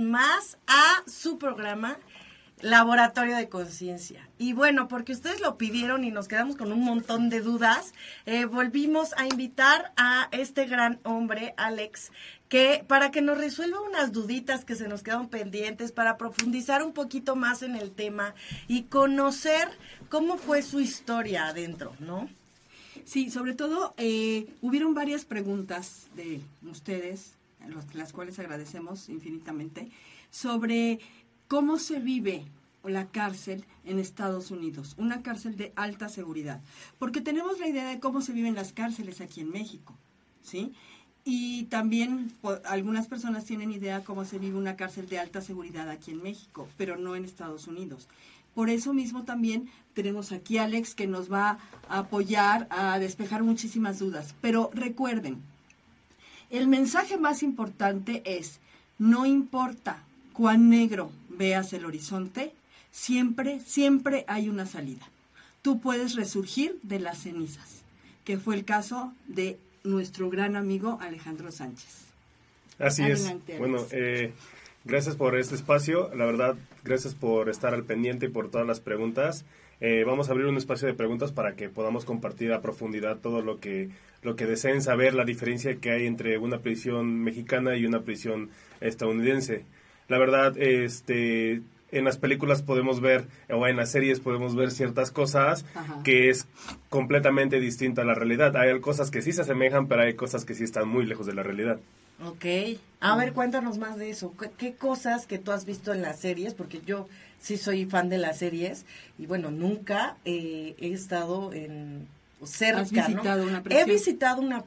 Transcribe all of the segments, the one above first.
más a su programa Laboratorio de Conciencia. Y bueno, porque ustedes lo pidieron y nos quedamos con un montón de dudas, eh, volvimos a invitar a este gran hombre, Alex, que para que nos resuelva unas duditas que se nos quedaron pendientes, para profundizar un poquito más en el tema y conocer cómo fue su historia adentro, ¿no? Sí, sobre todo eh, hubieron varias preguntas de ustedes, las cuales agradecemos infinitamente, sobre cómo se vive la cárcel en Estados Unidos, una cárcel de alta seguridad, porque tenemos la idea de cómo se viven las cárceles aquí en México, ¿sí? Y también algunas personas tienen idea cómo se vive una cárcel de alta seguridad aquí en México, pero no en Estados Unidos. Por eso mismo también tenemos aquí a Alex que nos va a apoyar a despejar muchísimas dudas. Pero recuerden, el mensaje más importante es, no importa cuán negro veas el horizonte, siempre, siempre hay una salida. Tú puedes resurgir de las cenizas, que fue el caso de nuestro gran amigo Alejandro Sánchez. Así es. Bueno, eh, gracias por este espacio. La verdad, gracias por estar al pendiente y por todas las preguntas. Eh, vamos a abrir un espacio de preguntas para que podamos compartir a profundidad todo lo que lo que deseen saber, la diferencia que hay entre una prisión mexicana y una prisión estadounidense. La verdad, este, en las películas podemos ver, o en las series podemos ver ciertas cosas que es completamente distinta a la realidad. Hay cosas que sí se asemejan, pero hay cosas que sí están muy lejos de la realidad. Ok. A ver, cuéntanos más de eso. ¿Qué, cosas que tú has visto en las series? Porque yo sí soy fan de las series y bueno, nunca eh, he estado en cerca, visitado una prisión? He visitado una,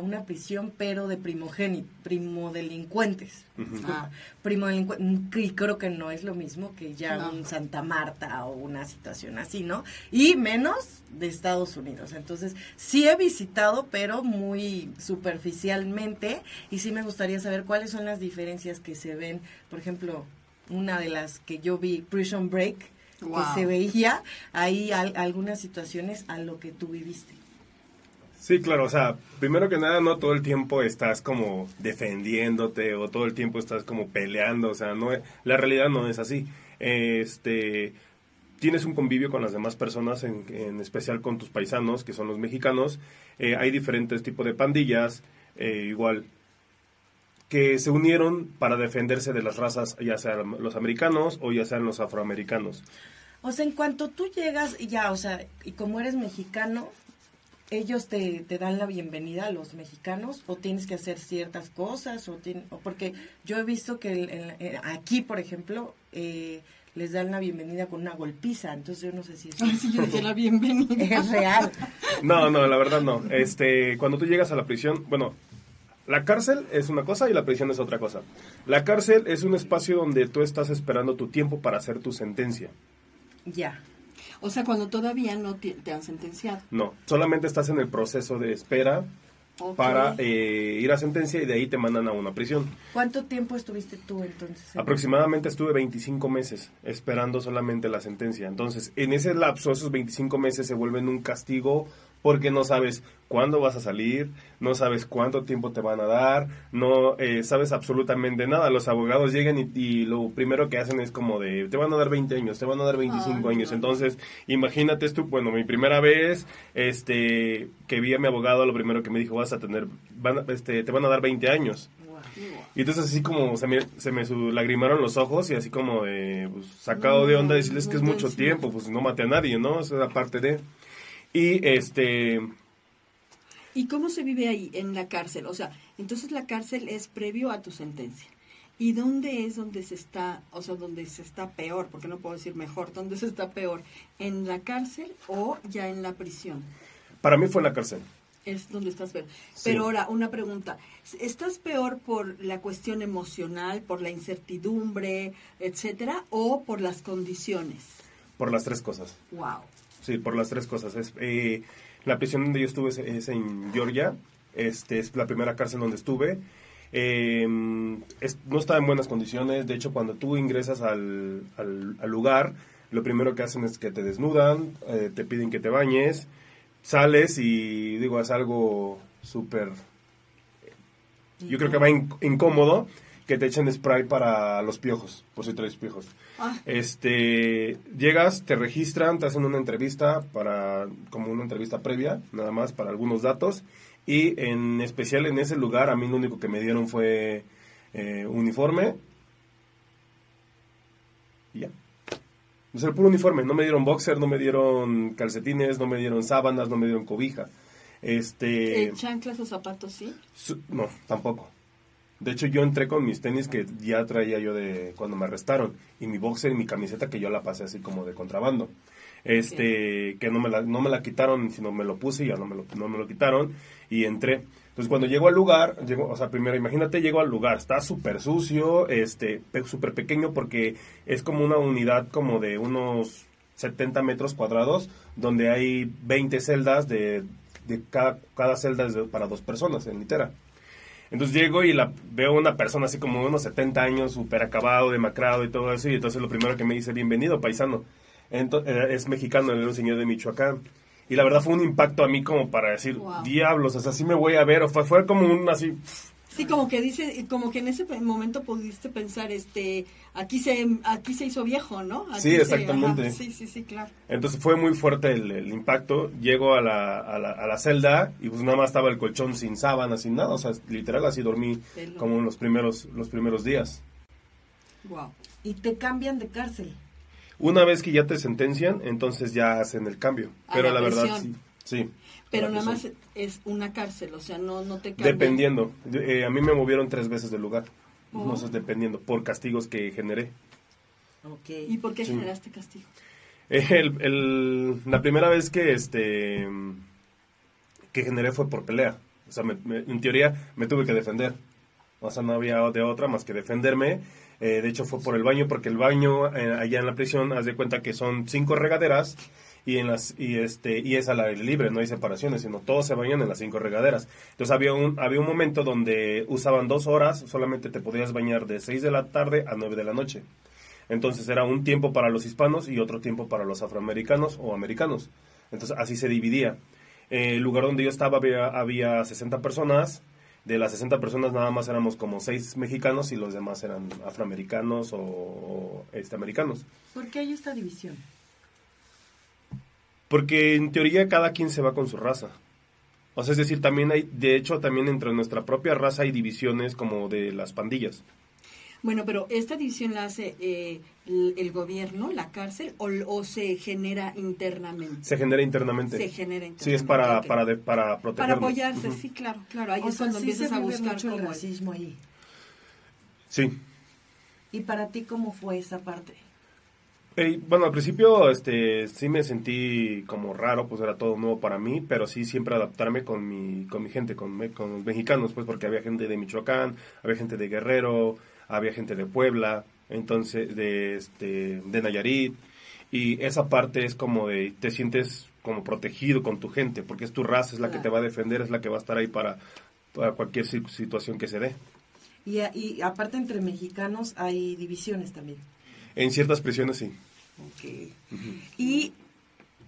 una prisión, pero de primogénitos, primodelincuentes. Ah, y creo que no es lo mismo que ya un Santa Marta o una situación así, ¿no? Y menos de Estados Unidos. Entonces, sí he visitado, pero muy superficialmente. Y sí me gustaría saber cuáles son las diferencias que se ven. Por ejemplo, una de las que yo vi, Prison Break, que se veía ahí algunas situaciones a lo que tú viviste. Sí, claro, o sea, primero que nada, no todo el tiempo estás como defendiéndote o todo el tiempo estás como peleando, o sea, no la realidad no es así. Este, tienes un convivio con las demás personas, en, especial con tus paisanos, que son los mexicanos. Eh, hay diferentes tipos de pandillas, eh, igual, que se unieron para defenderse de las razas, ya sean los americanos o ya sean los afroamericanos. O sea, en cuanto tú llegas, ya, o sea, y como eres mexicano, ellos te, te dan la bienvenida a los mexicanos o tienes que hacer ciertas cosas o, porque yo he visto que eh, aquí, por ejemplo, eh, les dan la bienvenida con una golpiza, entonces yo no sé si es la bienvenida. es real. No, no, la verdad no. Este, cuando tú llegas a la prisión, bueno, la cárcel es una cosa y la prisión es otra cosa. La cárcel es un espacio donde tú estás esperando tu tiempo para hacer tu sentencia. Ya. O sea, cuando todavía no te, han sentenciado. No, solamente estás en el proceso de espera para eh, ir a sentencia y de ahí te mandan a una prisión. ¿Cuánto tiempo estuviste tú entonces? Aproximadamente estuve 25 meses esperando solamente la sentencia. Entonces, en ese lapso, esos 25 meses se vuelven un castigo porque no sabes cuándo vas a salir, no sabes cuánto tiempo te van a dar, no eh, sabes absolutamente nada. Los abogados llegan y, lo primero que hacen es como de, te van a dar 20 años, te van a dar 25 años. Entonces, imagínate tú, bueno, mi primera vez este, que vi a mi abogado, lo primero que me dijo, vas a tener, van, este, te van a dar 20 años. Y entonces así como se me, se me lagrimaron los ojos y así como de, pues, sacado de onda decirles que es mucho tiempo, pues no mate a nadie, ¿no? Esa es la parte de... Y este... ¿Y cómo se vive ahí en la cárcel? O sea, entonces la cárcel es previo a tu sentencia. ¿Y dónde es donde se está, o sea, donde se está peor? Porque no puedo decir mejor, ¿dónde se está peor? ¿En la cárcel o ya en la prisión? Para mí fue en la cárcel. Es donde estás peor. Pero ahora, una pregunta. ¿Estás peor por la cuestión emocional, por la incertidumbre, etcétera, o por las condiciones? Por las tres cosas. Wow. Sí, por las tres cosas. Es, eh, la prisión donde yo estuve es, en Georgia. Este es la primera cárcel donde estuve. Em, no estaba en buenas condiciones. De hecho, cuando tú ingresas al, al, lugar, lo primero que hacen es que te desnudan, eh, te piden que te bañes, sales y digo, es algo súper... Yo creo que va incómodo que te echen spray para los piojos, por si traes piojos. Ah. Este, llegas, te registran, te hacen una entrevista para, como una entrevista previa, nada más para algunos datos. Y en especial en ese lugar, a mí lo único que me dieron fue eh, uniforme. Y ya. O sea, el puro uniforme. No me dieron boxer, no me dieron calcetines, no me dieron sábanas, no me dieron cobija. Este. ¿Eh, ¿Chanclas o zapatos sí? Su- No, tampoco. De hecho, yo entré con mis tenis que ya traía yo de cuando me arrestaron. Y mi boxer y mi camiseta que yo la pasé así como de contrabando. Este, que no me, la, no me la quitaron, sino me lo puse y ya no me lo, no me lo quitaron. Y entré. Entonces, cuando llego al lugar, llego, o sea, primero, imagínate, llego al lugar, está súper sucio, este, pe- súper pequeño porque es como una unidad como de unos 70 metros cuadrados, donde hay 20 celdas de, de cada, cada celda es de- para dos personas en litera. Entonces llego y la veo una persona así como de unos 70 años, súper acabado, demacrado y todo eso, y entonces lo primero que me dice, bienvenido, paisano. Ento- eh, es mexicano, era un señor de Michoacán. Y la verdad fue un impacto a mí como para decir, Wow. diablos, o sea, así me voy a ver, o fue, fue como un así, Sí, como que dice, como que en ese momento pudiste pensar, este, aquí se, aquí se hizo viejo, ¿no? Aquí Sí, se- exactamente. ajá, sí, sí, sí, claro. Entonces fue muy fuerte el, el impacto. Llego a la, a, la, a la celda y pues nada más estaba el colchón sin sábana, sin nada. O sea, literal así dormí Pelo. como en los primeros, los primeros días. Wow. Y te cambian de cárcel. Una vez que ya te sentencian, entonces ya hacen el cambio. A Pero la la, verdad, sí. sí Pero nada más es una cárcel, o sea, no, no te cambian. Dependiendo. De- eh, a mí me movieron tres veces del lugar. Oh. No sé, dependiendo. Por castigos que generé. Ok. ¿Y por qué Sí. generaste castigo? Eh, El, el- la primera vez que este que generé fue por pelea. O sea, me- me- en teoría me tuve que defender. O sea, no había de otra más que defenderme. Eh, de hecho, fue por el baño, porque el baño eh, allá en la prisión, haz de cuenta que son cinco regaderas y en las y este y es al aire libre, no hay separaciones, sino todos se bañan en las cinco regaderas. Entonces había un había un momento donde usaban dos horas, solamente te podías bañar de 6 de la tarde a 9 de la noche. Entonces era un tiempo para los hispanos y otro tiempo para los afroamericanos o americanos. Entonces así se dividía. Eh, el lugar donde yo estaba había, había 60 personas. De las 60 personas nada más éramos como 6 mexicanos y los demás eran afroamericanos o, o, este, americanos. ¿Por qué hay esta división? Porque en teoría cada quien se va con su raza. O sea, es decir, también hay, de hecho, también entre nuestra propia raza hay divisiones como de las pandillas. Bueno, pero esta división la hace eh, el, el gobierno, la cárcel, o, o se genera internamente. Se genera internamente. Se genera internamente. Sí, es para, ok. para, de- para Para protegernos. apoyarse, Ujú. sí, claro, claro. Ahí O es sea, cuando sí empiezas se a buscar mucho el racismo ahí. Sí. ¿Y para ti cómo fue esa parte? Eh, bueno, al principio este, sí me sentí como raro, pues era todo nuevo para mí, pero sí siempre adaptarme con mi, con mi gente, con, me- con los mexicanos, pues porque había gente de Michoacán, había gente de Guerrero, había gente de Puebla, entonces de, este, de Nayarit, y esa parte es como de, te sientes como protegido con tu gente, porque es tu raza, es la que te va a defender, es la que va a estar ahí para, para cualquier si- situación que se dé. Y, y aparte entre mexicanos hay divisiones también. En ciertas prisiones sí. Ok. Y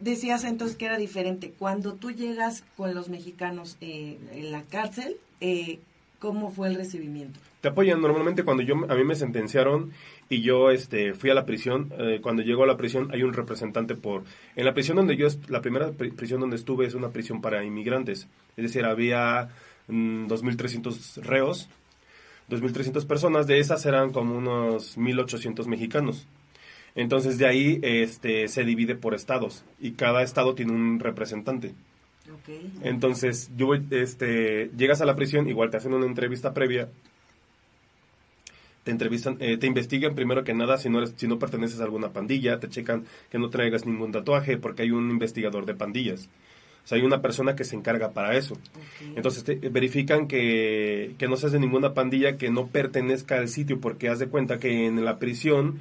decías entonces que era diferente. Cuando tú llegas con los mexicanos eh, en la cárcel, eh, ¿cómo fue el recibimiento? te apoyan normalmente cuando yo a mí me sentenciaron y yo este fui a la prisión eh, cuando llego a la prisión hay un representante por en la prisión donde yo la primera pri- prisión donde estuve es una prisión para inmigrantes es decir había mm, 2.300 reos 2.300 personas de esas eran como unos 1.800 mexicanos. Entonces de ahí este se divide por estados y cada estado tiene un representante. Entonces, yo voy, este, llegas a la prisión, igual te hacen una entrevista previa, te entrevistan, eh, te investigan primero que nada si no eres, si no perteneces a alguna pandilla, te checan que no traigas ningún tatuaje, porque hay un investigador de pandillas. O sea, hay una persona que se encarga para eso. Entonces te, verifican que, que no seas de ninguna pandilla que no pertenezca al sitio, porque haz de cuenta que en la prisión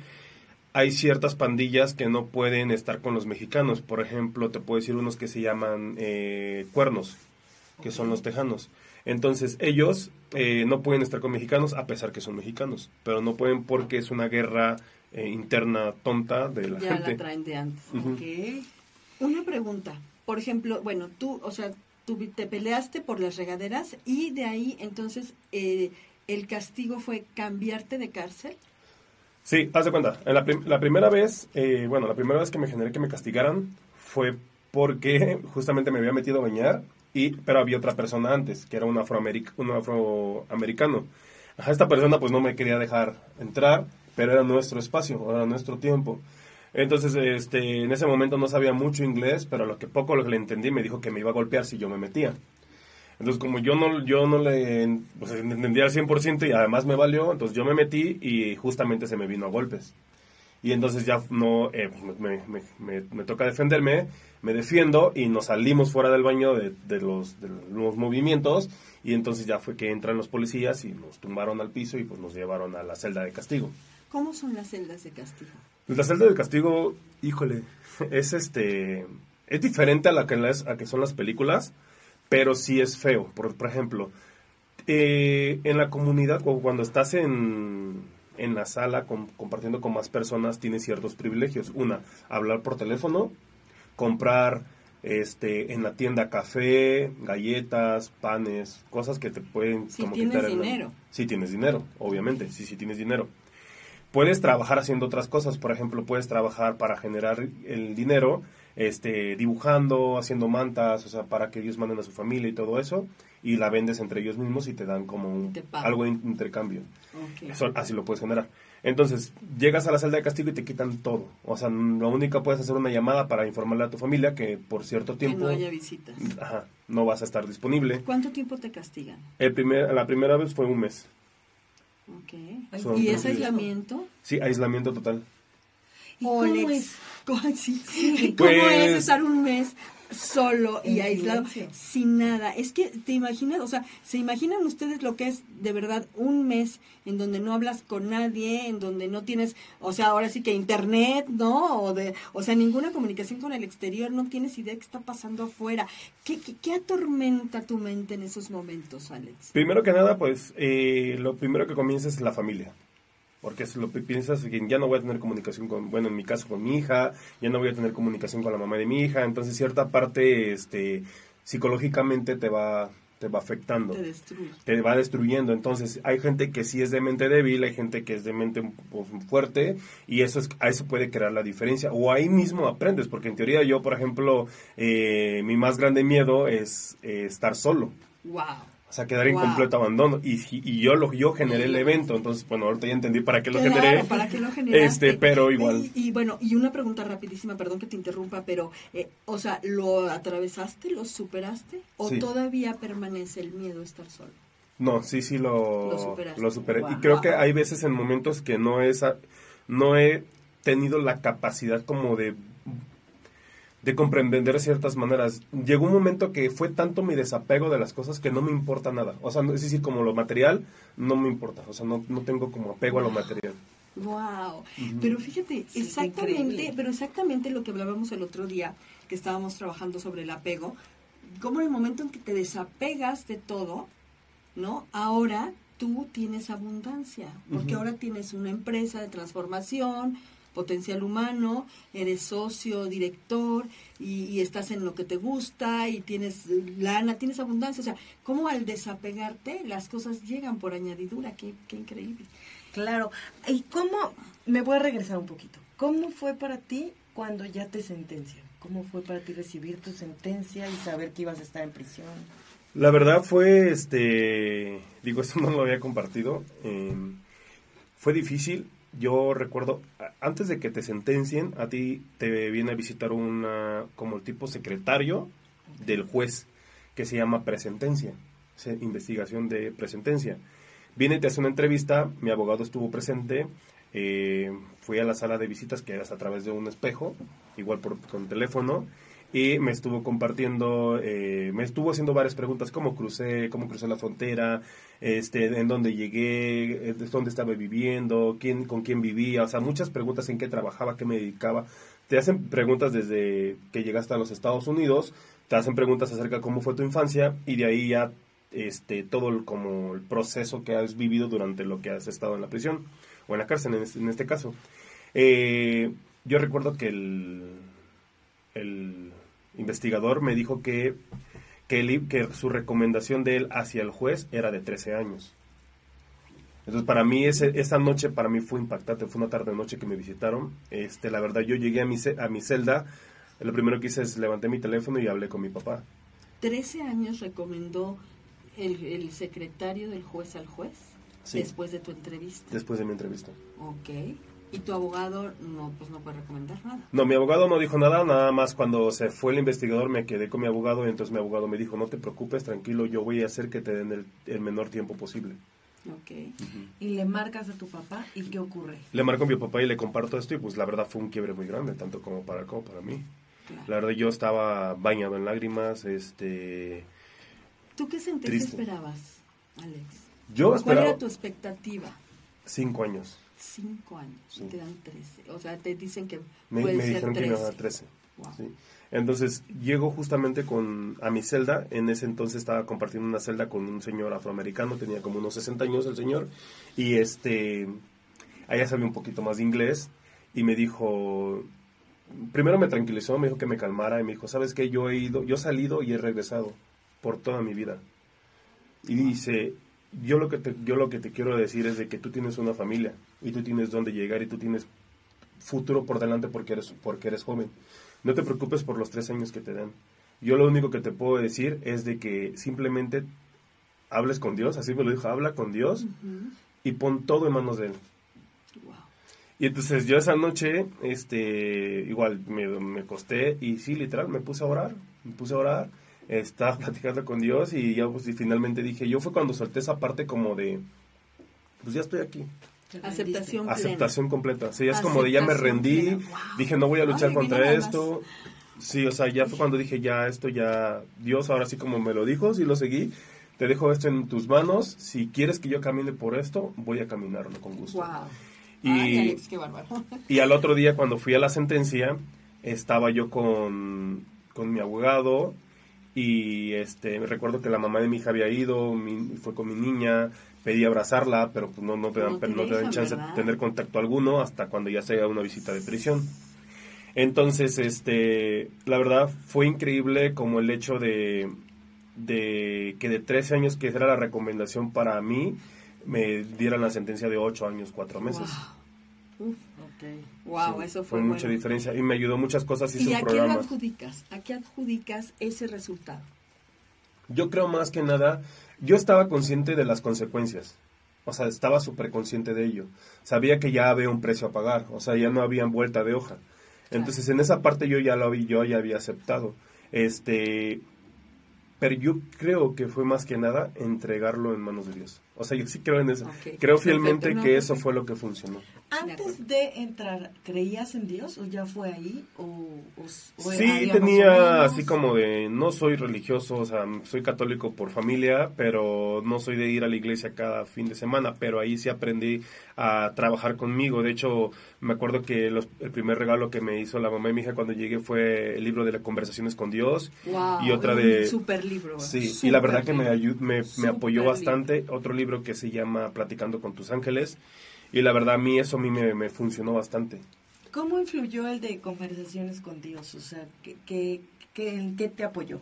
hay ciertas pandillas que no pueden estar con los mexicanos. Por ejemplo, te puedo decir unos que se llaman eh, cuernos, que son los tejanos. Entonces ellos eh, no pueden estar con mexicanos a pesar que son mexicanos, pero no pueden porque es una guerra eh, interna tonta de la Ya gente. la traen de antes. Ujú. Ok. Una pregunta. Por ejemplo, bueno, tú, o sea, tú te peleaste por las regaderas y de ahí entonces eh, el castigo fue cambiarte de cárcel. Sí, haz de cuenta. En la, prim- la primera vez, eh, bueno, la primera vez que me generé que me castigaran fue porque justamente me había metido a bañar, y, pero había otra persona antes, que era un, afroameric un afroamericano. Esta persona pues no me quería dejar entrar, pero era nuestro espacio, era nuestro tiempo. Entonces, este, en ese momento no sabía mucho inglés, pero lo que poco lo que le entendí me dijo que me iba a golpear si yo me metía. Entonces, como yo no, yo no le pues, entendía al 100% y además me valió, entonces yo me metí y justamente se me vino a golpes. Y entonces ya no, eh, me, me- me- me toca defenderme, me defiendo y nos salimos fuera del baño de, de los, de los movimientos y entonces ya fue que entran los policías y nos tumbaron al piso y pues nos llevaron a la celda de castigo. ¿Cómo son las celdas de castigo? Pues la celda de castigo, híjole, es este es diferente a la que las, a que son las películas, pero sí es feo. Por, por ejemplo, eh, en la comunidad cuando estás en, en la sala con- compartiendo con más personas tienes ciertos privilegios. Una, hablar por teléfono, comprar este en la tienda café, galletas, panes, cosas que te pueden Si como tienes quitar el- dinero. Si tienes dinero, obviamente, sí, sí tienes dinero. Puedes trabajar haciendo otras cosas, por ejemplo, puedes trabajar para generar el dinero, este, dibujando, haciendo mantas, o sea, para que ellos manden a su familia y todo eso, y la vendes entre ellos mismos y te dan como un, algo de intercambio. Eso, así lo puedes generar. Entonces, llegas a la celda de castigo y te quitan todo. O sea, lo único puedes hacer una llamada para informarle a tu familia que por cierto Que tiempo no haya visitas. ajá, no vas a estar disponible. ¿Cuánto tiempo te castigan? El primer, la primera vez fue un mes. Ok. Son ¿Y días. aislamiento? Sí, aislamiento total. ¿Y cómo es? ¿Cómo, sí. ¿Cómo Pues- es estar un mes solo y aislado silencio. sin nada? Es que te imaginas, o sea, ¿se imaginan ustedes lo que es de verdad un mes en donde no hablas con nadie, en donde no tienes, o sea, ahora sí que internet, ¿no? O, de, o sea, ninguna comunicación con el exterior, no tienes idea de qué está pasando afuera. ¿Qué, qué, qué atormenta tu mente en esos momentos, Alex? Primero que nada, pues eh, lo primero que comienza es la familia. Porque es lo piensas ya no voy a tener comunicación con, bueno, en mi caso con mi hija, ya no voy a tener comunicación con la mamá de mi hija, entonces cierta parte este psicológicamente te va te va afectando. Te va destruyendo. Entonces, hay gente que sí es de mente débil, hay gente que es de mente fuerte, y eso es, a eso puede crear la diferencia. O ahí mismo aprendes, porque en teoría yo, por ejemplo, eh, mi más grande miedo es eh, estar solo. Wow. O sea, quedar en Wow. completo abandono. Y, y yo lo yo generé el evento, entonces, bueno, ahorita ya entendí para qué lo Claro, generé. ¿para qué lo generaste? Este, pero igual. Y, y bueno, y una pregunta rapidísima, perdón que te interrumpa, pero, eh, o sea, ¿lo atravesaste, lo superaste? ¿O Sí. todavía permanece el miedo a estar solo? No, sí, sí lo, Lo superaste. lo superé. Y creo que hay veces en momentos que no es no he tenido la capacidad como de de comprender ciertas maneras. Llegó un momento que fue tanto mi desapego de las cosas que no me importa nada. O sea, no- es decir, como lo material no me importa. O sea, no, no tengo como apego a lo material. Wow. Pero fíjate, Sí, exactamente, pero exactamente lo que hablábamos el otro día, que estábamos trabajando sobre el apego, como en el momento en que te desapegas de todo, ¿no? Ahora tú tienes abundancia, porque ahora tienes una empresa de transformación, potencial humano, eres socio, director y, y estás en lo que te gusta y tienes lana, tienes abundancia. O sea, cómo al desapegarte las cosas llegan por añadidura, qué, qué increíble. Claro. ¿Y cómo, me voy a regresar un poquito, cómo fue para ti cuando ya te sentencian? ¿Cómo fue para ti recibir tu sentencia y saber que ibas a estar en prisión? La verdad fue, este, digo, esto no lo había compartido. eh, fue difícil. Yo recuerdo, antes de que te sentencien, a ti te viene a visitar una, como el tipo secretario del juez, que se llama presentencia, se- investigación de presentencia. Viene te hace una entrevista, mi abogado estuvo presente, eh, fui a la sala de visitas que es a través de un espejo, igual por con teléfono, y me estuvo compartiendo, eh, me estuvo haciendo varias preguntas, cómo crucé, cómo crucé la frontera, este, en dónde llegué, eh, dónde estaba viviendo, quién, con quién vivía, o sea, muchas preguntas en qué trabajaba, qué me dedicaba. Te hacen preguntas desde que llegaste a los Estados Unidos, te hacen preguntas acerca de cómo fue tu infancia y de ahí ya este todo el, como el proceso que has vivido durante lo que has estado en la prisión o en la cárcel en este, en este caso. Eh, yo recuerdo que el, el investigador me dijo que, que, su recomendación de él hacia el juez era de 13 años. Entonces, para mí, ese, esa noche para mí fue impactante. Fue una tarde-noche que me visitaron. Este, la verdad, yo llegué a mi, a mi celda. Lo primero que hice es levanté mi teléfono y hablé con mi papá. 13 años recomendó el, el secretario del juez al juez Sí. después de tu entrevista. Después de mi entrevista. Ok. Y tu abogado no, pues no puede recomendar nada. No, mi abogado no dijo nada, nada más cuando se fue el investigador me quedé con mi abogado y entonces mi abogado me dijo, no te preocupes, tranquilo, yo voy a hacer que te den el, el menor tiempo posible. Ok. Y le marcas a tu papá y ¿qué ocurre? Le marco a mi papá y le comparto esto y pues la verdad fue un quiebre muy grande, tanto como para él como para mí. Claro. La verdad yo estaba bañado en lágrimas, este... ¿Tú qué sentencia esperabas, Alex? Yo ¿Cuál esperaba era tu expectativa? cinco años. Cinco años. Sí. y Te dan 13. O sea, te dicen que Me, puede me ser dijeron que me 13. iban a dar 13. Wow. Sí. Entonces, llego justamente con, a mi celda. En ese entonces estaba compartiendo una celda con un señor afroamericano, tenía como unos 60 años el señor. Y este, allá sabía un poquito más de inglés. Y me dijo, primero me tranquilizó, me dijo que me calmara. Y me dijo, ¿sabes qué? Yo he ido, yo he salido y he regresado por toda mi vida. Y dice, yo lo que te, yo lo que te quiero decir es de que tú tienes una familia y tú tienes dónde llegar y tú tienes futuro por delante porque eres, porque eres joven. No te preocupes por los tres años que te dan. Yo lo único que te puedo decir es de que simplemente hables con Dios, así me lo dijo, habla con Dios y pon todo en manos de Él. Wow. Y entonces yo esa noche, este, igual me, me acosté y sí, literal, me puse a orar, me puse a orar, estaba platicando con Dios y ya pues y finalmente dije, yo fue cuando solté esa parte como de, pues ya estoy aquí, Aceptación plena. aceptación completa, sí, es como de ya me rendí. Wow. dije no voy a luchar Ay, contra esto, sí, o sea, ya fue cuando dije ya esto ya, Dios ahora sí como me lo dijo, sí lo seguí, te dejo esto en tus manos, si quieres que yo camine por esto, voy a caminarlo con gusto. Wow. Y, Ay, Alex, qué bárbaro. y al otro día, cuando fui a la sentencia, estaba yo con, con mi abogado y este me recuerdo que la mamá de mi hija había ido, mi- fue con mi niña, pedí abrazarla, pero pues no, no te dan, No te no te dan chance ¿verdad? de tener contacto alguno hasta cuando ya se haga una visita de prisión. Entonces, este, la verdad fue increíble como el hecho de, de que de 13 años, que era la recomendación para mí, me dieran la sentencia de 8 años, 4 meses. Wow. Uf, wow, Sí, eso fue, mucha bueno. diferencia y me ayudó muchas cosas, hice ¿Y un a qué le programa. adjudicas? ¿A qué adjudicas ese resultado? Yo creo más que nada, yo estaba consciente de las consecuencias. O sea, estaba súper consciente de ello. Sabía que ya había un precio a pagar, o sea, ya no había vuelta de hoja. Entonces, en esa parte yo ya lo había, yo ya había aceptado. Este, pero yo creo que fue más que nada entregarlo en manos de Dios. O sea, yo sí creo en eso. Ok, Creo perfecto, fielmente no, que eso perfecto. fue lo que funcionó. Antes de entrar, ¿creías en Dios o ya fue ahí? ¿O, o, o Sí, tenía así como de, no soy religioso, o sea, soy católico por familia, pero no soy de ir a la iglesia cada fin de semana, pero ahí sí aprendí a trabajar conmigo. De hecho, me acuerdo que los- el primer regalo que me hizo la mamá y mi hija cuando llegué fue el libro de las conversaciones con Dios. Wow, Y otra un de- super libro. Sí, y super la verdad que me, libro. ayu- me, me apoyó libro. bastante. Otro libro que se llama Platicando con tus ángeles. Y la verdad a mí eso a mí me, me funcionó bastante. ¿Cómo influyó el de conversaciones con Dios? O sea, ¿qué, qué, qué- en qué te apoyó?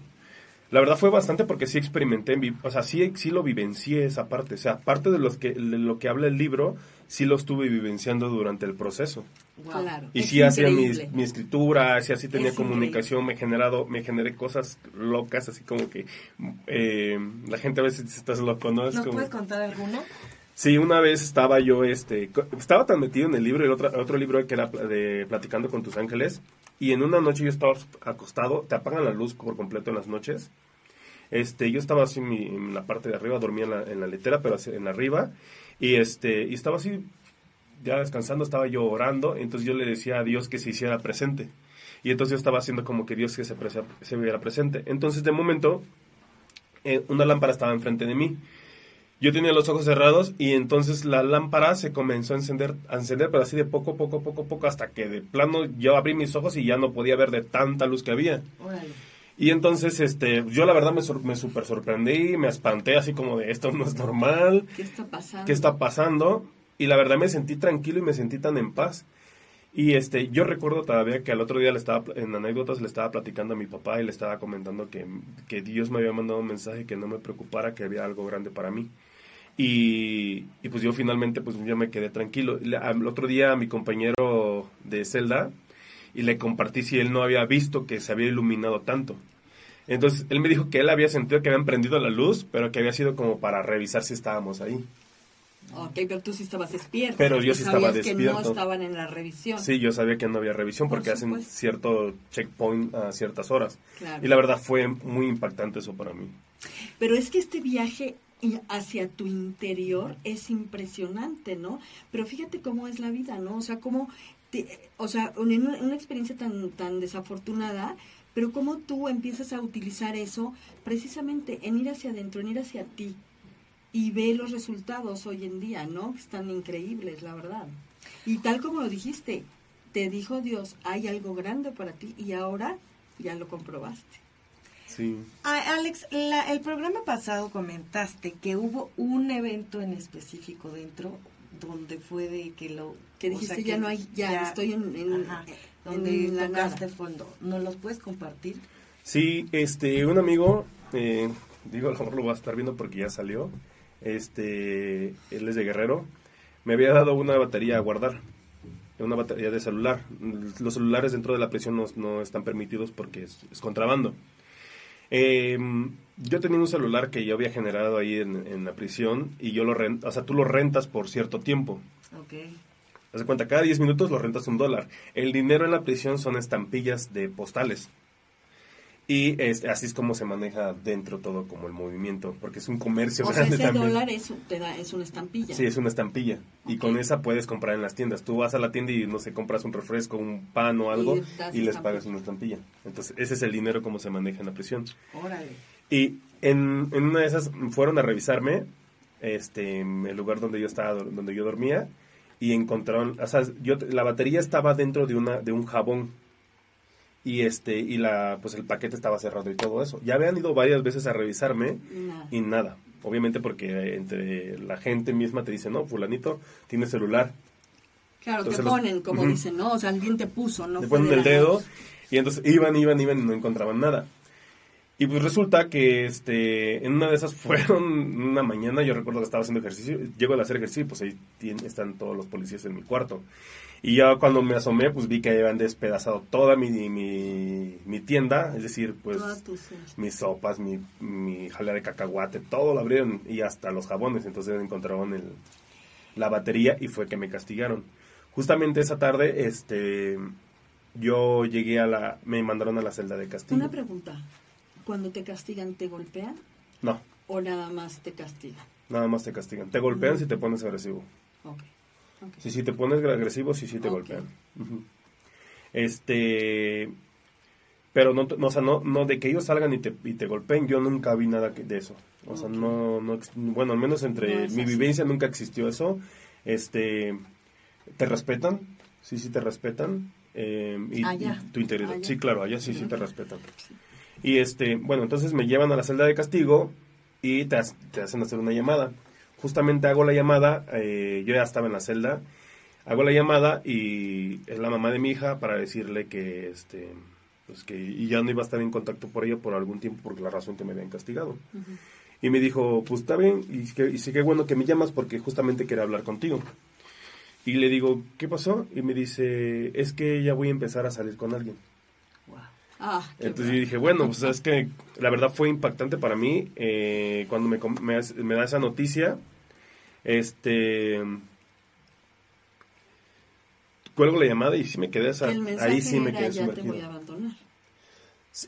La verdad fue bastante porque sí experimenté, o sea, sí, sí lo vivencié esa parte. O sea, parte de, los que, de lo que habla el libro, sí lo estuve vivenciando durante el proceso. Wow. Claro. Y es sí hacía mi, mi escritura, sí así tenía Es comunicación, me generado, me generé cosas locas, así como que eh, la gente a veces dice, estás loco, ¿no? Es ¿Nos como- puedes contar alguno? Sí, una vez estaba yo, este, estaba tan metido en el libro, el otro, otro libro que era de Platicando con tus ángeles, y en una noche yo estaba acostado, te apagan la luz por completo en las noches, este, yo estaba así en, mi- en la parte de arriba, dormía en la, en la litera, pero así en arriba, y este, y estaba así, ya descansando, estaba yo orando, entonces yo le decía a Dios que se hiciera presente, y entonces yo estaba haciendo como que Dios que se, se viera presente, entonces de momento, eh, una lámpara estaba enfrente de mí, yo tenía los ojos cerrados y entonces la lámpara se comenzó a encender, a encender, pero así de poco, poco, poco, poco, hasta que de plano yo abrí mis ojos y ya no podía ver de tanta luz que había. Y entonces, este, yo la verdad me, sor- me super sorprendí, me espanté así como de esto no es normal, ¿Qué está pasando? ¿qué está pasando? Y la verdad me sentí tranquilo y me sentí tan en paz. Y este, yo recuerdo todavía que al otro día le estaba, en anécdotas le estaba platicando a mi papá y le estaba comentando que, que Dios me había mandado un mensaje que no me preocupara, que había algo grande para mí. Y, y pues yo finalmente pues ya me quedé tranquilo. Al otro día a mi compañero de celda y le compartí si él no había visto que se había iluminado tanto. Entonces él me dijo que él había sentido que habían prendido la luz, pero que había sido como para revisar si estábamos ahí. Ok, pero tú sí estabas despierto. Pero yo sí estaba sabías que despierto. no estaban en la revisión. Sí, yo sabía que no había revisión Por porque hacen cierto checkpoint a ciertas horas. Claro. Y la verdad fue muy impactante eso para mí. Pero es que este viaje hacia tu interior es impresionante, ¿no? Pero fíjate cómo es la vida, ¿no? O sea, cómo, o sea, en una, una experiencia tan, tan desafortunada, pero cómo tú empiezas a utilizar eso precisamente en ir hacia adentro, en ir hacia ti. Y ve los resultados hoy en día, ¿no? Que están increíbles, la verdad. Y tal como lo dijiste, te dijo Dios, hay algo grande para ti y ahora ya lo comprobaste. Sí. Ah, Alex, la- el programa pasado comentaste que hubo un evento en específico dentro donde fue de que lo Que o dijiste, sea, ya que no hay, ya, estoy en, en- Ajá, en donde la tocaste nada. fondo. ¿Nos los puedes compartir? Sí, este, un amigo, eh, digo, a lo mejor lo va a estar viendo porque ya salió, este, él es de Guerrero, me había dado una batería a guardar, una batería de celular. Los celulares dentro de la prisión no, no están permitidos porque es, es contrabando. Eh, yo tenía un celular que yo había generado ahí en, en la prisión y yo lo rent, o sea, tú lo rentas por cierto tiempo. Ok. Haz de cuenta, cada 10 minutos lo rentas un dólar. El dinero en la prisión son estampillas de postales. Y es, así es como se maneja dentro todo como el movimiento, porque es un comercio O sea, grande ese también. dólar es, te da, es una estampilla. Sí, es una estampilla. Y con esa puedes comprar en las tiendas. Tú vas a la tienda y, no sé, compras un refresco, un pan o algo Y les estampilla. pagas una estampilla. Entonces, ese es el dinero como se maneja en la prisión. Órale. Y en, en una de esas fueron a revisarme este el lugar donde yo estaba donde yo dormía y encontraron o sea yo la batería estaba dentro de una de un jabón. Y este y la pues el paquete estaba cerrado y todo eso. Ya habían ido varias veces a revisarme y nada. Obviamente porque entre la gente misma te dice no fulanito tiene celular Claro, Entonces te los- ponen, como dicen, ¿no? O sea, alguien te puso, ¿no? fue ponen el dedo y entonces iban, iban, iban y no encontraban nada. Y pues resulta que este en una de esas fueron una mañana, yo recuerdo que estaba haciendo ejercicio, llego a hacer ejercicio, pues ahí tien- están todos los policías en mi cuarto. Y ya cuando me asomé, pues vi que habían despedazado toda mi, mi, mi tienda, es decir, pues mis sopas, mi, mi jalea de cacahuate, todo lo abrieron y hasta los jabones. Entonces encontraron el, la batería y fue que me castigaron. Justamente esa tarde, este, yo llegué a la, me mandaron a la celda de castigo. Una pregunta. Cuando te castigan, ¿te golpean No, o nada más te castigan? nada más te castigan. Te golpean Mm. si te pones agresivo. Ok. ok. Si, si te pones agresivo, sí, sí te golpean. Este, pero no, no, o sea, no, no de que ellos salgan y te, y te golpeen, yo nunca vi nada que- de eso. O sea, no, no, bueno, al menos entre mi vivencia nunca existió eso. Este, te respetan, sí, sí te respetan. eh, y, Allá. y tu integridad. Allá. Sí, claro, allá sí, sí te respetan. Sí. Y este, bueno, entonces me llevan a la celda de castigo y te, ha- te hacen hacer una llamada. Justamente hago la llamada, eh, yo ya estaba en la celda, hago la llamada y es la mamá de mi hija para decirle que este pues que y ya no iba a estar en contacto por ella por algún tiempo por la razón que me habían castigado. Y me dijo, pues está bien, y, que, y sí que bueno que me llamas porque justamente quería hablar contigo. Y le digo, ¿qué pasó? Y me dice, es que ya voy a empezar a salir con alguien. Ah, Entonces yo dije, bueno, pues es que la verdad fue impactante para mí eh, cuando me, da esa noticia. Este. Cuelgo la llamada y sí me quedé esa. Ahí sí me quedé ya te voy a abandonar.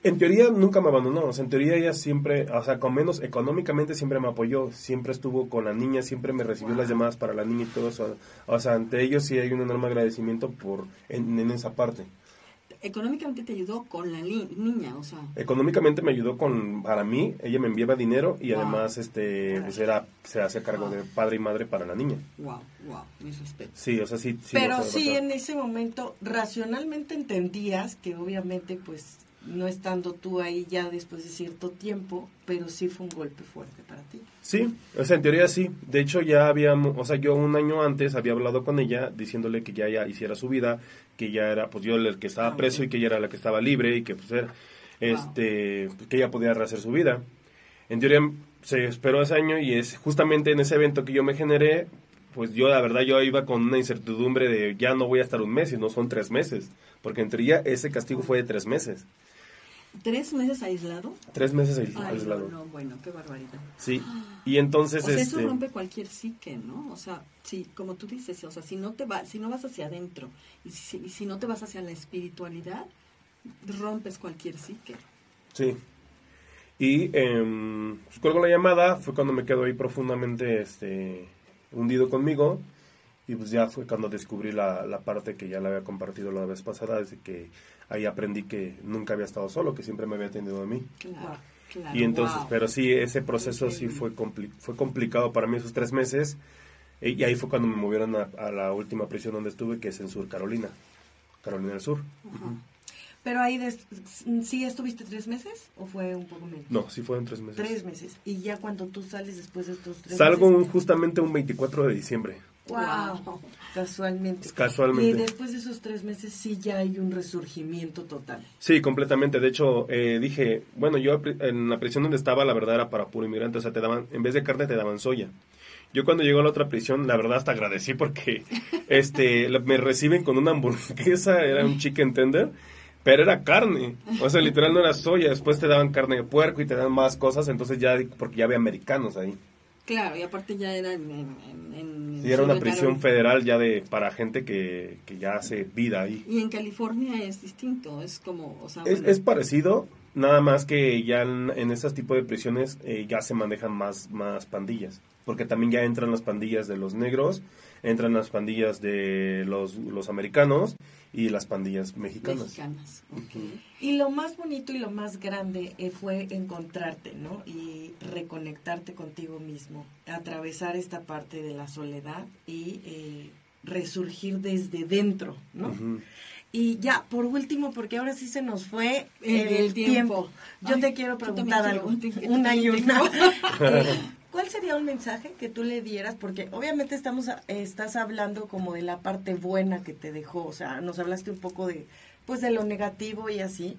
En teoría nunca me abandonó, o sea, en teoría ella siempre, o sea, con menos económicamente siempre me apoyó, siempre estuvo con la niña, siempre me recibió Wow. las llamadas para la niña y todo eso. O sea, ante ellos sí hay un enorme agradecimiento por en, en esa parte. Económicamente te ayudó con la niña, o sea. Económicamente me ayudó con, para mí, ella me enviaba dinero y Wow. además este pues era, se hacía cargo Wow. de padre y madre para la niña. Wow, wow, mis respetos. Sí, o sea, sí. sí Pero o sea, sí, o sea, en ese momento, racionalmente entendías que obviamente, pues, no estando tú ahí ya después de cierto tiempo, pero sí fue un golpe fuerte para ti. Sí, o sea, en teoría sí. De hecho, ya habíamos, o sea, yo un año antes había hablado con ella diciéndole que ya, ya hiciera su vida, que ya era, pues yo el que estaba Ah, preso y que ella era la que estaba libre y que pues era, este, pues, que ella podía rehacer su vida. En teoría se esperó ese año y es justamente en ese evento que yo me generé, pues yo la verdad yo iba con una incertidumbre de ya no voy a estar un mes y no son tres meses, porque en teoría ese castigo fue de tres meses. ¿Tres meses aislado? Tres meses Ay, aislado. no, no, bueno, qué barbaridad. Sí, y entonces... O sea, eso este, rompe cualquier psique, ¿no? O sea, sí, como tú dices, o sea, si no te va, si no vas hacia adentro y si, y si no te vas hacia la espiritualidad, rompes cualquier psique. Sí. Y eh, pues cuelgo la llamada, fue cuando me quedo ahí profundamente este, hundido conmigo. Y pues ya fue cuando descubrí la, la parte que ya la había compartido la vez pasada, desde que ahí aprendí que nunca había estado solo, que siempre me había atendido a mí. Claro, claro. Y entonces, wow. pero sí, ese proceso sí fue, compli- fue complicado para mí esos tres meses. E- Y ahí fue cuando me movieron a, a la última prisión donde estuve, que es en Sur Carolina, Carolina del Sur. Ajá. Pero ahí, des- ¿sí estuviste tres meses o fue un poco menos? No, sí fueron tres meses. Tres meses. Y ya cuando tú sales después de estos tres Salgo meses. un- justamente un 24 de diciembre, Wow. Casualmente. casualmente. Y después de esos tres meses sí ya hay un resurgimiento total. Sí, completamente. De hecho, eh, dije, bueno, yo en la prisión donde estaba, la verdad era para puro inmigrante. O sea, te daban, en vez de carne, te daban soya. Yo cuando llego a la otra prisión, la verdad hasta agradecí porque este me reciben con una hamburguesa, era un chicken tender, pero era carne. O sea, literal no era soya. Después te daban carne de puerco y te daban más cosas. Entonces ya, porque ya había americanos ahí. Claro, y aparte ya era en... en, en- Y era una prisión federal ya de para gente que, que ya hace vida ahí. Y en California es distinto, es como, o sea, Es, bueno, es parecido, nada más que ya en, en esas tipos de prisiones eh, ya se manejan más, más pandillas. Porque también ya entran las pandillas de los negros, entran las pandillas de los, los americanos y las pandillas mexicanas. mexicanas. Y lo más bonito y lo más grande eh, fue encontrarte, ¿no? Y reconectarte contigo mismo, atravesar esta parte de la soledad y eh, resurgir desde dentro, ¿no? Y ya, por último, porque ahora sí se nos fue El- tiempo. tiempo. Yo Ay, te quiero preguntar algo, una y una. ¿Cuál sería un mensaje que tú le dieras? Porque obviamente estamos, a- estás hablando como de la parte buena que te dejó, o sea, nos hablaste un poco de, pues, de lo negativo y así,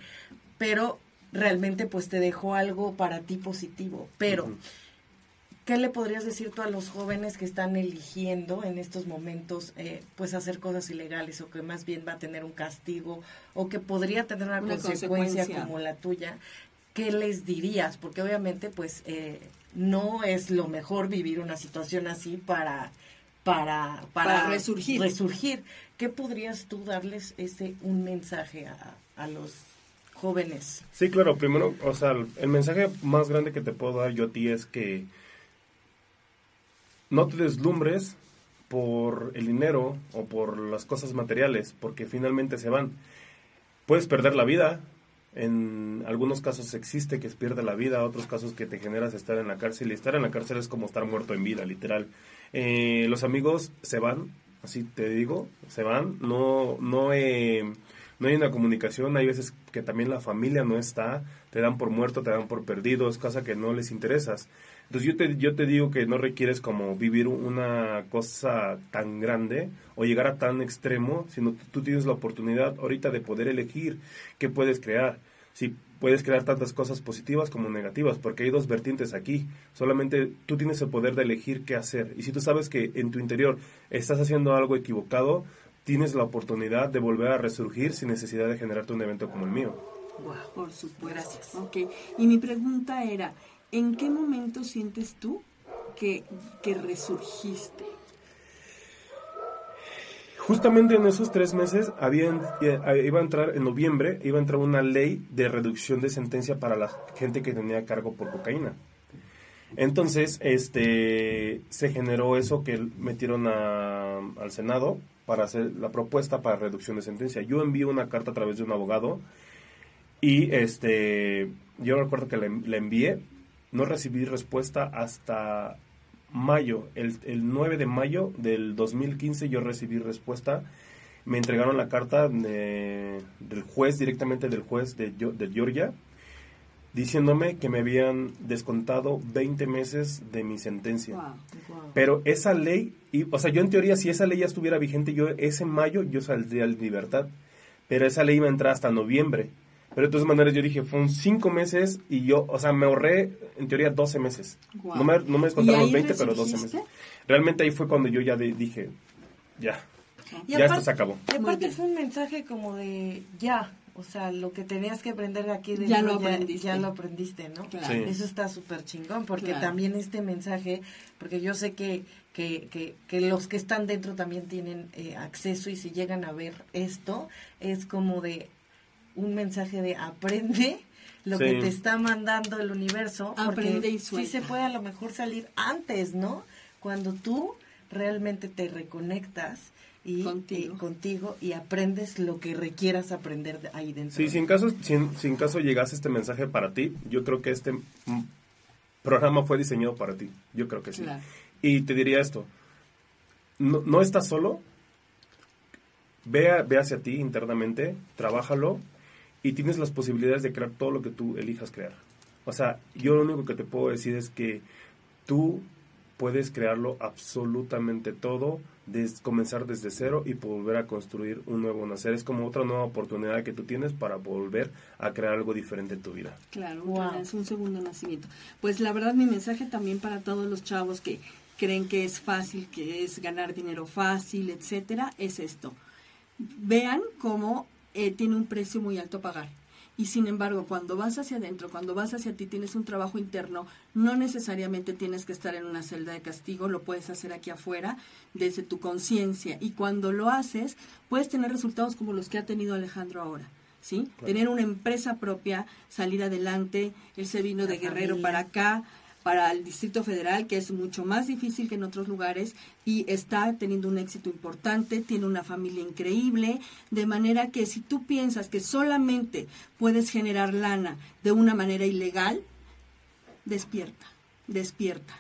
pero realmente, pues, te dejó algo para ti positivo. Pero. ¿qué le podrías decir tú a los jóvenes que están eligiendo en estos momentos, eh, pues, hacer cosas ilegales o que más bien va a tener un castigo o que podría tener una, Una consecuencia, consecuencia. como la tuya? ¿Qué les dirías? Porque obviamente, pues, eh, no es lo mejor vivir una situación así para para, Para resurgir. resurgir. ¿Qué podrías tú darles ese un mensaje a, a los jóvenes? Sí, claro, primero, o sea, el mensaje más grande que te puedo dar yo a ti es que no te deslumbres por el dinero o por las cosas materiales, porque finalmente se van. Puedes perder la vida, en algunos casos existe que pierde la vida, otros casos que te generas estar en la cárcel, y estar en la cárcel es como estar muerto en vida, literal. Eh, los amigos se van, así te digo, se van, no, no, eh, no hay una comunicación, hay veces que también la familia no está, te dan por muerto, te dan por perdido, es cosa que no les interesas. Entonces yo te, yo te digo que no requieres como vivir una cosa tan grande o llegar a tan extremo, sino que tú tienes la oportunidad ahorita de poder elegir qué puedes crear. Si puedes crear tantas cosas positivas como negativas, porque hay dos vertientes aquí. Solamente tú tienes el poder de elegir qué hacer. Y si tú sabes que en tu interior estás haciendo algo equivocado, tienes la oportunidad de volver a resurgir sin necesidad de generarte un evento como el mío. Por supuesto. Gracias. Ok. Y mi pregunta era, ¿en qué momento sientes tú que, que resurgiste? Justamente en esos tres meses habían, eh, iba a entrar en noviembre, iba a entrar una ley de reducción de sentencia para la gente que tenía cargo por cocaína. Entonces, este, se generó eso que metieron al Senado para hacer la propuesta para reducción de sentencia. Yo envío una carta a través de un abogado y este, yo recuerdo que la envié, no recibí respuesta hasta mayo, el, el 9 de mayo del 2015 yo recibí respuesta. Me entregaron la carta de- del juez, directamente del juez de, de Georgia, diciéndome que me habían descontado 20 meses de mi sentencia. Wow. Pero esa ley, y, o sea, yo en teoría, si esa ley ya estuviera vigente, yo ese mayo yo saldría en libertad. Pero esa ley iba a entrar hasta noviembre. Pero de todas maneras yo dije, fueron cinco meses y yo, o sea, me ahorré en teoría 12 meses. No me, no me ¿Y descontaron los 20, pero 12 resurgiste? meses. Realmente ahí fue cuando yo ya de- dije, ya, Y ya esto aparte- se acabó. Y aparte fue un mensaje como de ya, o sea, lo que tenías que aprender aquí dentro Ya lo aprendiste. ya lo aprendiste, ¿no? Claro. Sí. Eso está súper chingón, porque Claro. también este mensaje, porque yo sé que, que, que, que los que están dentro también tienen eh, acceso y si llegan a ver esto, es como de un mensaje de aprende lo Sí. que te está mandando el universo, Aprende porque y sí suelta. se puede a lo mejor salir antes, ¿no? Cuando tú realmente te reconectas y Contigo. y contigo y aprendes lo que requieras aprender de ahí dentro. Sí, si en caso, si en, si en caso llegase este mensaje para ti, yo creo que este programa fue diseñado para ti. Yo creo que sí. Claro. Y te diría esto, no, no estás solo, ve, ve hacia ti internamente, trabájalo y tienes las posibilidades de crear todo lo que tú elijas crear. O sea, yo lo único que te puedo decir es que tú puedes crearlo absolutamente todo, des- comenzar desde cero y volver a construir un nuevo nacer. Es como otra nueva oportunidad que tú tienes para volver a crear algo diferente en tu vida. Claro, Wow. es un segundo nacimiento. Pues la verdad mi mensaje también para todos los chavos que creen que es fácil, que es ganar dinero fácil, etcétera, es esto. Vean cómo eh, tiene un precio muy alto pagar. Y sin embargo, cuando vas hacia adentro, cuando vas hacia ti, tienes un trabajo interno, no necesariamente tienes que estar en una celda de castigo, lo puedes hacer aquí afuera, desde tu conciencia. Y cuando lo haces, puedes tener resultados como los que ha tenido Alejandro ahora. ¿Sí? Claro. Tener una empresa propia, salir adelante, él se vino de Guerrero para acá, para el Distrito Federal, que es mucho más difícil que en otros lugares, y está teniendo un éxito importante, tiene una familia increíble, de manera que si tú piensas que solamente puedes generar lana de una manera ilegal, despierta, despierta.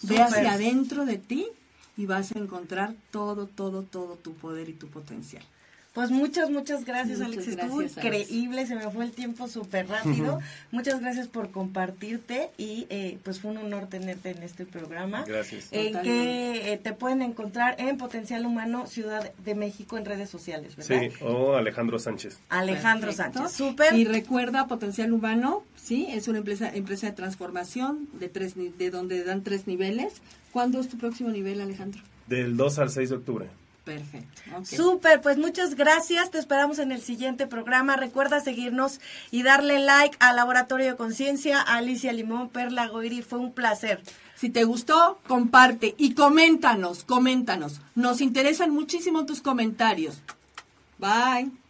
Ve hacia adentro de ti y vas a encontrar todo, todo, todo tu poder y tu potencial. Pues muchas, muchas gracias, Muchas Alex. Estuvo gracias, Alex. increíble, se me fue el tiempo súper rápido. muchas gracias por compartirte y eh, pues fue un honor tenerte en este programa. Gracias. En que eh, te pueden encontrar en Potencial Humano Ciudad de México en redes sociales, ¿verdad? Sí, o Alejandro Sánchez. Alejandro Perfecto. Sánchez, súper. Y recuerda, Potencial Humano, sí, es una empresa, empresa de transformación de tres, ni- de donde dan tres niveles. ¿Cuándo es tu próximo nivel, Alejandro? Del 2 al 6 de octubre. Perfecto. ok. Súper, pues muchas gracias. Te esperamos en el siguiente programa. Recuerda seguirnos y darle like al Laboratorio de Conciencia, a Alicia Limón, Perla Goiri. Fue un placer. Si te gustó, comparte y coméntanos, coméntanos. Nos interesan muchísimo tus comentarios. Bye.